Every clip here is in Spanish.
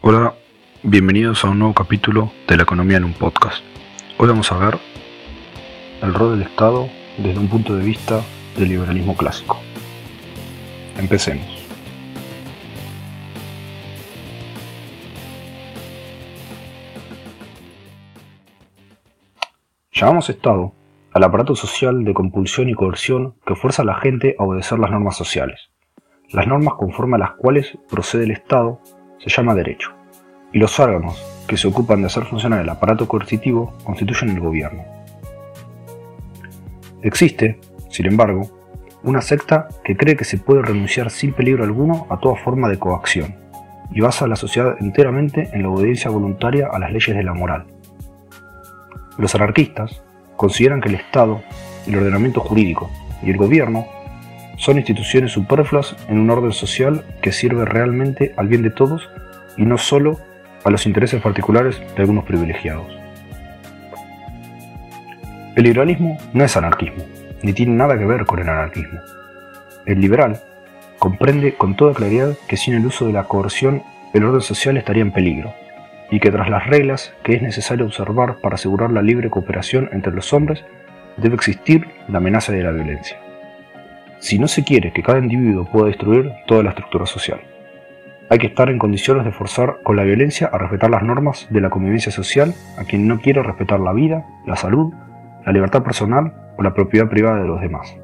Hola, bienvenidos a un nuevo capítulo de la economía en un podcast. Hoy vamos a ver el rol del Estado desde un punto de vista del liberalismo clásico. Empecemos. Llamamos Estado al aparato social de compulsión y coerción que fuerza a la gente a obedecer las normas sociales. Las normas conforme a las cuales procede el Estado se llama derecho, y los órganos que se ocupan de hacer funcionar el aparato coercitivo constituyen el gobierno. Existe, sin embargo, una secta que cree que se puede renunciar sin peligro alguno a toda forma de coacción, y basa a la sociedad enteramente en la obediencia voluntaria a las leyes de la moral. Los anarquistas consideran que el Estado, el ordenamiento jurídico y el gobierno son instituciones superfluas en un orden social que sirve realmente al bien de todos y no solo a los intereses particulares de algunos privilegiados. El liberalismo no es anarquismo, ni tiene nada que ver con el anarquismo. El liberal comprende con toda claridad que sin el uso de la coerción el orden social estaría en peligro, y que tras las reglas que es necesario observar para asegurar la libre cooperación entre los hombres, debe existir la amenaza de la violencia si no se quiere que cada individuo pueda destruir toda la estructura social. Hay que estar en condiciones de forzar con la violencia a respetar las normas de la convivencia social a quien no quiere respetar la vida, la salud, la libertad personal o la propiedad privada de los demás.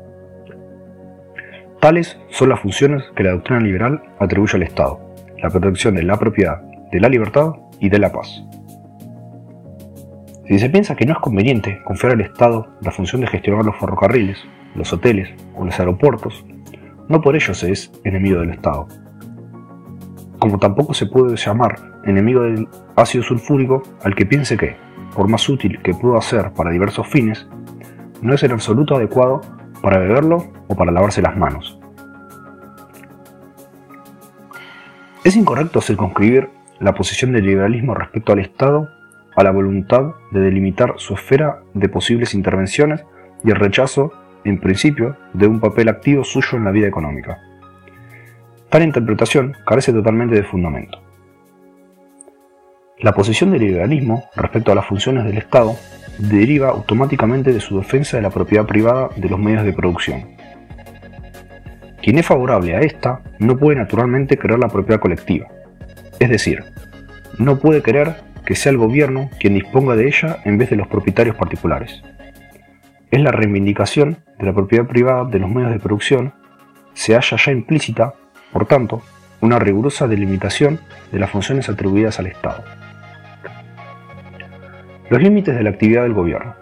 Tales son las funciones que la doctrina liberal atribuye al Estado, la protección de la propiedad, de la libertad y de la paz. Si se piensa que no es conveniente confiar al Estado la función de gestionar los ferrocarriles, los hoteles o los aeropuertos, no por ello se es enemigo del Estado. Como tampoco se puede llamar enemigo del ácido sulfúrico al que piense que, por más útil que pueda ser para diversos fines, no es en absoluto adecuado para beberlo o para lavarse las manos. Es incorrecto circunscribir la posición del liberalismo respecto al Estado a la voluntad de delimitar su esfera de posibles intervenciones y el rechazo en principio, de un papel activo suyo en la vida económica. Tal interpretación carece totalmente de fundamento. La posición del liberalismo respecto a las funciones del Estado deriva automáticamente de su defensa de la propiedad privada de los medios de producción. Quien es favorable a esta no puede naturalmente querer la propiedad colectiva, es decir, no puede querer que sea el gobierno quien disponga de ella en vez de los propietarios particulares es la reivindicación de la propiedad privada de los medios de producción, se halla ya implícita, por tanto, una rigurosa delimitación de las funciones atribuidas al Estado. Los límites de la actividad del gobierno.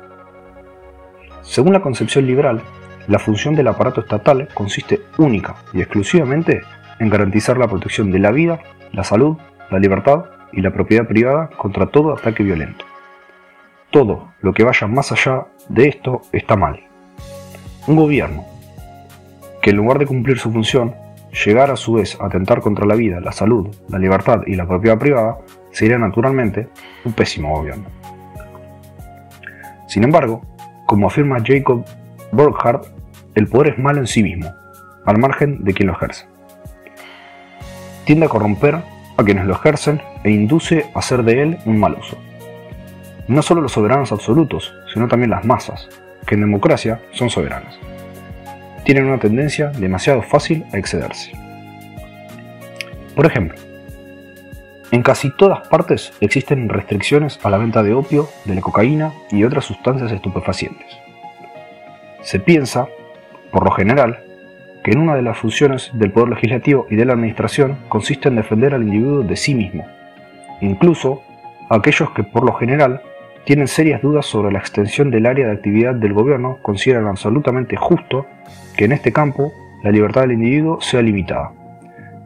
Según la concepción liberal, la función del aparato estatal consiste única y exclusivamente en garantizar la protección de la vida, la salud, la libertad y la propiedad privada contra todo ataque violento. Todo lo que vaya más allá de esto está mal. Un gobierno que en lugar de cumplir su función, llegara a su vez a atentar contra la vida, la salud, la libertad y la propiedad privada, sería naturalmente un pésimo gobierno. Sin embargo, como afirma Jacob Burckhardt, el poder es malo en sí mismo, al margen de quien lo ejerce. Tiende a corromper a quienes lo ejercen e induce a hacer de él un mal uso no solo los soberanos absolutos, sino también las masas, que en democracia son soberanas. Tienen una tendencia demasiado fácil a excederse. Por ejemplo, en casi todas partes existen restricciones a la venta de opio, de la cocaína y otras sustancias estupefacientes. Se piensa, por lo general, que en una de las funciones del Poder Legislativo y de la Administración consiste en defender al individuo de sí mismo, incluso aquellos que por lo general tienen serias dudas sobre la extensión del área de actividad del gobierno, consideran absolutamente justo que en este campo la libertad del individuo sea limitada,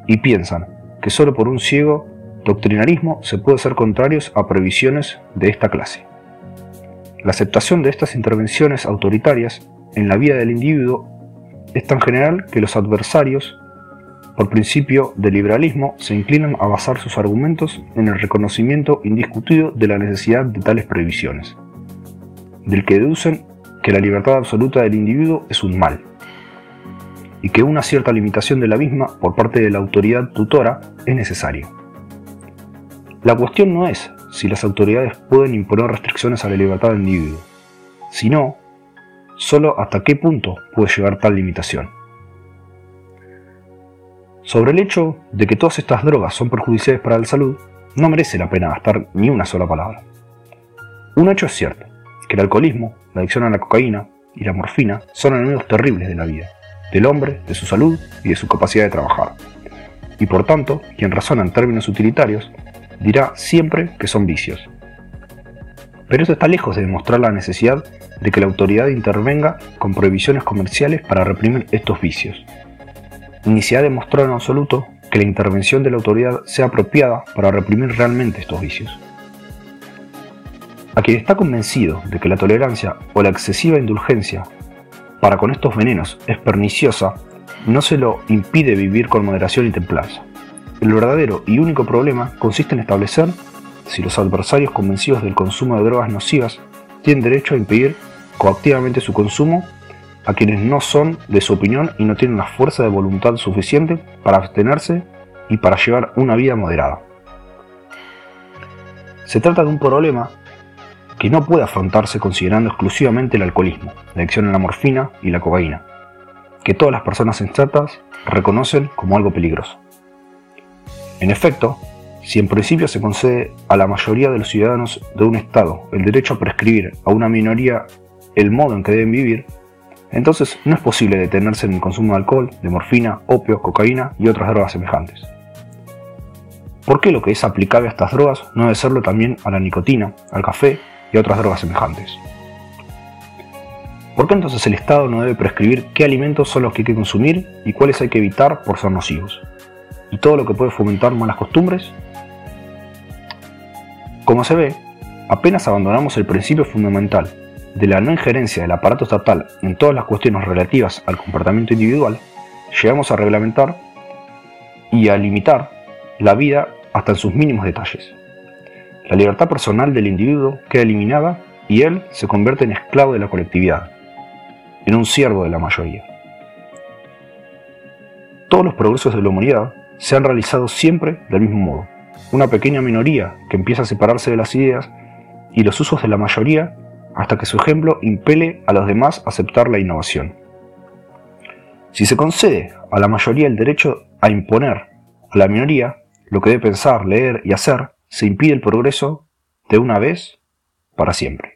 y piensan que solo por un ciego doctrinarismo se puede ser contrarios a previsiones de esta clase. La aceptación de estas intervenciones autoritarias en la vida del individuo es tan general que los adversarios por principio del liberalismo, se inclinan a basar sus argumentos en el reconocimiento indiscutido de la necesidad de tales previsiones, del que deducen que la libertad absoluta del individuo es un mal, y que una cierta limitación de la misma por parte de la autoridad tutora es necesaria. La cuestión no es si las autoridades pueden imponer restricciones a la libertad del individuo, sino solo hasta qué punto puede llegar tal limitación. Sobre el hecho de que todas estas drogas son perjudiciales para la salud, no merece la pena gastar ni una sola palabra. Un hecho es cierto, que el alcoholismo, la adicción a la cocaína y la morfina son enemigos terribles de la vida, del hombre, de su salud y de su capacidad de trabajar. Y por tanto, quien razona en términos utilitarios dirá siempre que son vicios. Pero eso está lejos de demostrar la necesidad de que la autoridad intervenga con prohibiciones comerciales para reprimir estos vicios. Ni se ha demostrado en absoluto que la intervención de la autoridad sea apropiada para reprimir realmente estos vicios. A quien está convencido de que la tolerancia o la excesiva indulgencia para con estos venenos es perniciosa, no se lo impide vivir con moderación y templanza. El verdadero y único problema consiste en establecer si los adversarios convencidos del consumo de drogas nocivas tienen derecho a impedir coactivamente su consumo a quienes no son de su opinión y no tienen la fuerza de voluntad suficiente para abstenerse y para llevar una vida moderada. Se trata de un problema que no puede afrontarse considerando exclusivamente el alcoholismo, la adicción a la morfina y la cocaína, que todas las personas sensatas reconocen como algo peligroso. En efecto, si en principio se concede a la mayoría de los ciudadanos de un Estado el derecho a prescribir a una minoría el modo en que deben vivir, entonces no es posible detenerse en el consumo de alcohol, de morfina, opio, cocaína y otras drogas semejantes. ¿Por qué lo que es aplicable a estas drogas no debe serlo también a la nicotina, al café y a otras drogas semejantes? ¿Por qué entonces el Estado no debe prescribir qué alimentos son los que hay que consumir y cuáles hay que evitar por ser nocivos? ¿Y todo lo que puede fomentar malas costumbres como se ve, apenas abandonamos el principio fundamental de la no injerencia del aparato estatal en todas las cuestiones relativas al comportamiento individual, llegamos a reglamentar y a limitar la vida hasta en sus mínimos detalles. La libertad personal del individuo queda eliminada y él se convierte en esclavo de la colectividad, en un siervo de la mayoría. Todos los progresos de la humanidad se han realizado siempre del mismo modo una pequeña minoría que empieza a separarse de las ideas y los usos de la mayoría hasta que su ejemplo impele a los demás a aceptar la innovación. Si se concede a la mayoría el derecho a imponer a la minoría lo que debe pensar, leer y hacer, se impide el progreso de una vez para siempre.